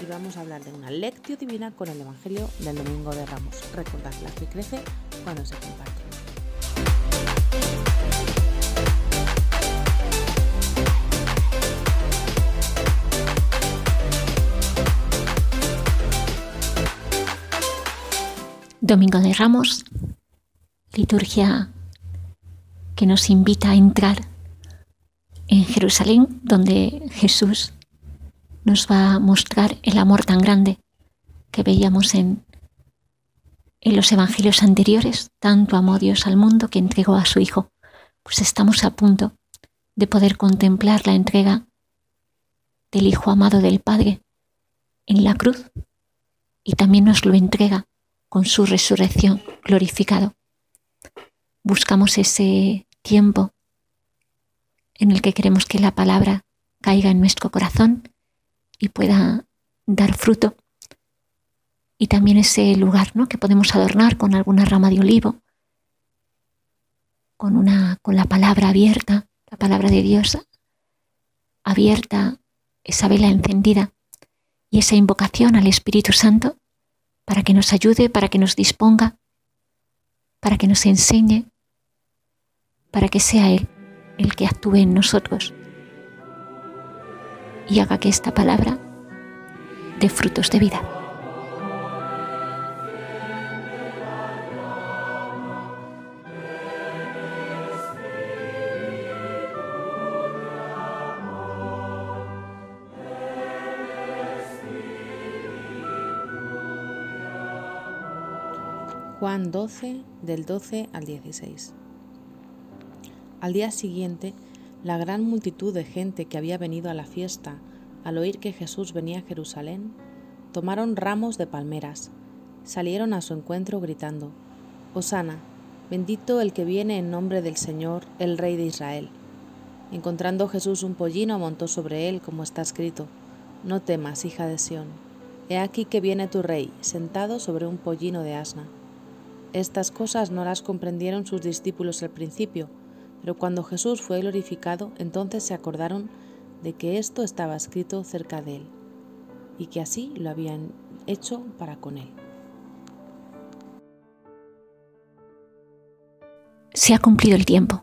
y vamos a hablar de una lectio divina con el Evangelio del Domingo de Ramos. Recordad, la fe crece cuando se comparte. Domingo de Ramos, liturgia que nos invita a entrar en Jerusalén, donde Jesús nos va a mostrar el amor tan grande que veíamos en, en los evangelios anteriores. Tanto amó Dios al mundo que entregó a su Hijo. Pues estamos a punto de poder contemplar la entrega del Hijo amado del Padre en la cruz y también nos lo entrega con su resurrección glorificado. Buscamos ese tiempo en el que queremos que la palabra caiga en nuestro corazón y pueda dar fruto. Y también ese lugar ¿no? que podemos adornar con alguna rama de olivo, con, una, con la palabra abierta, la palabra de Dios abierta, esa vela encendida y esa invocación al Espíritu Santo para que nos ayude, para que nos disponga, para que nos enseñe, para que sea Él el que actúe en nosotros y haga que esta palabra dé frutos de vida. Juan 12 del 12 al 16. Al día siguiente, la gran multitud de gente que había venido a la fiesta, al oír que Jesús venía a Jerusalén, tomaron ramos de palmeras, salieron a su encuentro gritando, Hosana, bendito el que viene en nombre del Señor, el Rey de Israel. Encontrando Jesús un pollino, montó sobre él, como está escrito, No temas, hija de Sión, he aquí que viene tu rey, sentado sobre un pollino de asna. Estas cosas no las comprendieron sus discípulos al principio, pero cuando Jesús fue glorificado, entonces se acordaron de que esto estaba escrito cerca de él y que así lo habían hecho para con él. Se ha cumplido el tiempo.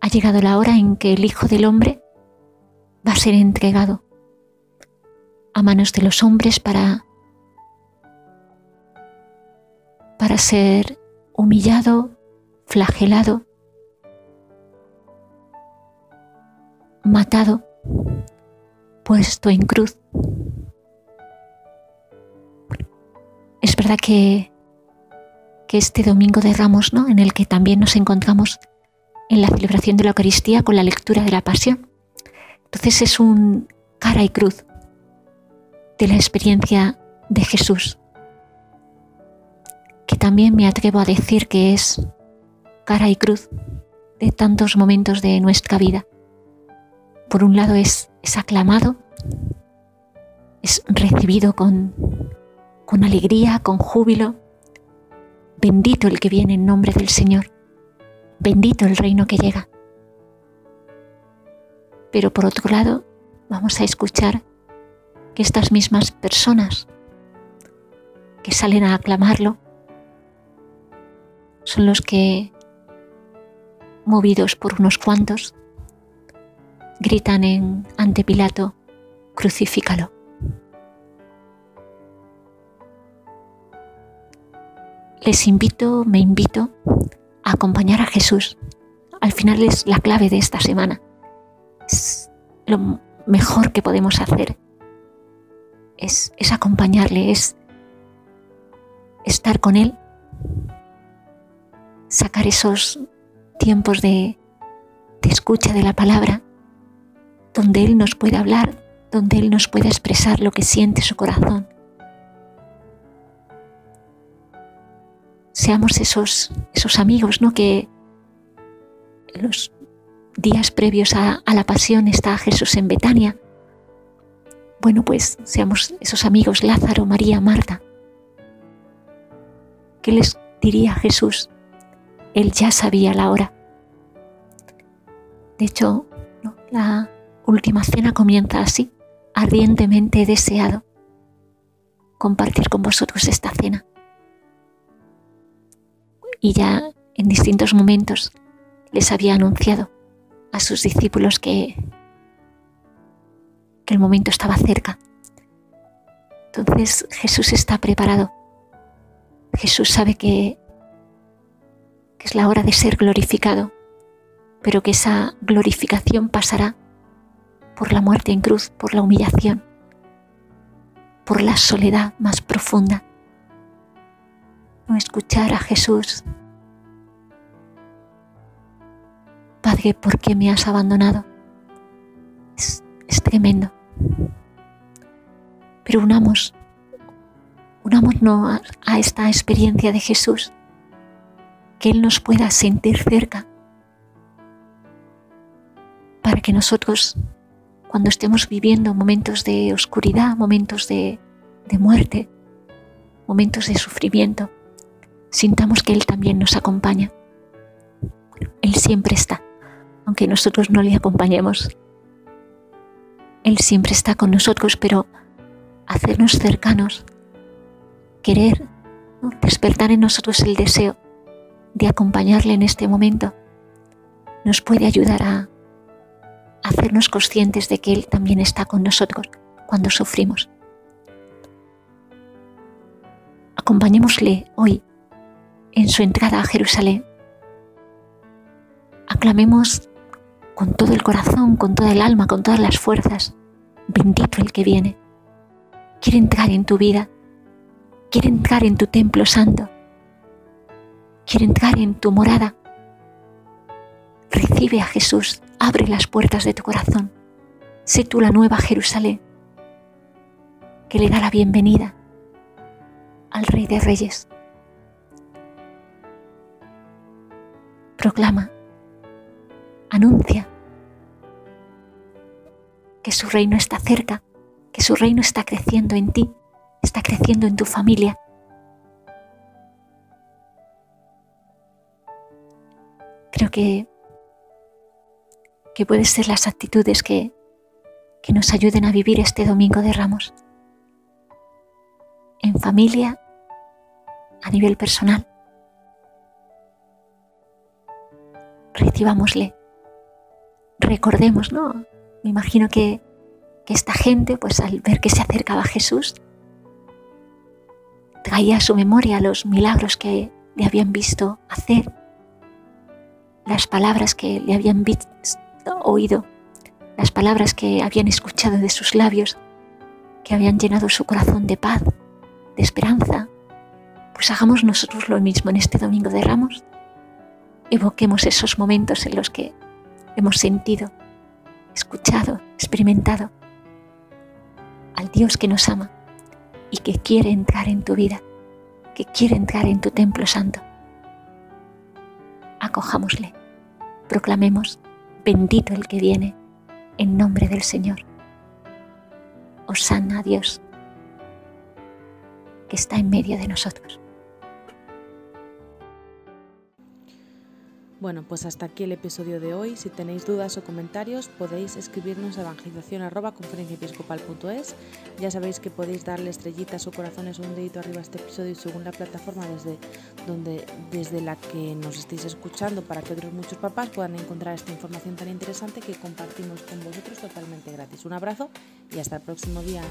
Ha llegado la hora en que el Hijo del Hombre va a ser entregado a manos de los hombres para para ser humillado, flagelado, matado, puesto en cruz. Es verdad que, que este domingo de Ramos, ¿no? en el que también nos encontramos en la celebración de la Eucaristía con la lectura de la Pasión, entonces es un cara y cruz de la experiencia de Jesús, que también me atrevo a decir que es cara y cruz de tantos momentos de nuestra vida por un lado es, aclamado, es recibido con, con alegría, con júbilo. Bendito el que viene en nombre del Señor, bendito el reino que llega. Pero por otro lado, vamos a escuchar que estas mismas personas que salen a aclamarlo son los que, movidos por unos cuantos, gritan en, ante Pilato, crucifícalo. Les invito, me invito a acompañar a Jesús. Al final es la clave de esta semana. Es lo mejor que podemos hacer. Es, es acompañarle, es estar con Él, sacar esos tiempos de, de escucha de la palabra donde Él nos puede hablar, donde Él nos puede expresar lo que siente su corazón. seamos esos, esos amigos, ¿no? Que los días previos a, a la pasión está Jesús en Betania. Bueno, pues seamos esos amigos Lázaro, María, Marta. ¿Qué les diría Jesús? Él ya sabía la hora. De hecho, la última cena comienza así, ardientemente deseado compartir con vosotros esta cena. Y ya en distintos momentos les había anunciado a sus discípulos que, que el momento estaba cerca. Entonces Jesús está preparado. Jesús sabe que, que es la hora de ser glorificado pero que esa glorificación pasará por la muerte en cruz, por la humillación, por la soledad más profunda. No escuchar a Jesús. Padre, ¿por qué me has abandonado? Es, tremendo. Pero unamos, unámonos a, a esta experiencia de Jesús, que Él nos pueda sentir cerca para que nosotros, cuando estemos viviendo momentos de oscuridad, momentos de, muerte, momentos de sufrimiento, sintamos que Él también nos acompaña. Él siempre está, aunque nosotros no le acompañemos. Él siempre está con nosotros, pero hacernos cercanos, querer despertar en nosotros el deseo de acompañarle en este momento, nos puede ayudar a, hacernos conscientes de que Él también está con nosotros cuando sufrimos. Acompañémosle hoy en su entrada a Jerusalén. Aclamemos con todo el corazón, con toda el alma, con todas las fuerzas. Bendito el que viene. Quiere entrar en tu vida. Quiere entrar en tu templo santo. Quiere entrar en tu morada. Recibe a Jesús Abre las puertas de tu corazón. Sé tú la nueva Jerusalén que le da la bienvenida al Rey de Reyes. Proclama, anuncia que su reino está cerca, que su reino está creciendo en ti, está creciendo en tu familia. Creo que que pueden ser las actitudes que, que nos ayuden a vivir este domingo de ramos. En familia, a nivel personal. Recibámosle. Recordemos, ¿no? Me imagino que, que esta gente, pues al ver que se acercaba a Jesús, traía a su memoria los milagros que le habían visto hacer, las palabras que le habían visto oído, las palabras que habían escuchado de sus labios, que habían llenado su corazón de paz, de esperanza, pues hagamos nosotros lo mismo en este Domingo de Ramos. Evoquemos esos momentos en los que hemos sentido, escuchado, experimentado al Dios que nos ama y que quiere entrar en tu vida, que quiere entrar en tu templo santo. Acojámosle, proclamemos Bendito el que viene en nombre del Señor. Osana a Dios que está en medio de nosotros. Bueno, pues hasta aquí el episodio de hoy. Si tenéis dudas o comentarios podéis escribirnos a evangelización.conferenciaepiscopal.es. Ya sabéis que podéis darle estrellitas o corazones o un dedito arriba a este episodio según la plataforma desde, donde, desde la que nos estéis escuchando para que otros muchos papás puedan encontrar esta información tan interesante que compartimos con vosotros totalmente gratis. Un abrazo y hasta el próximo día.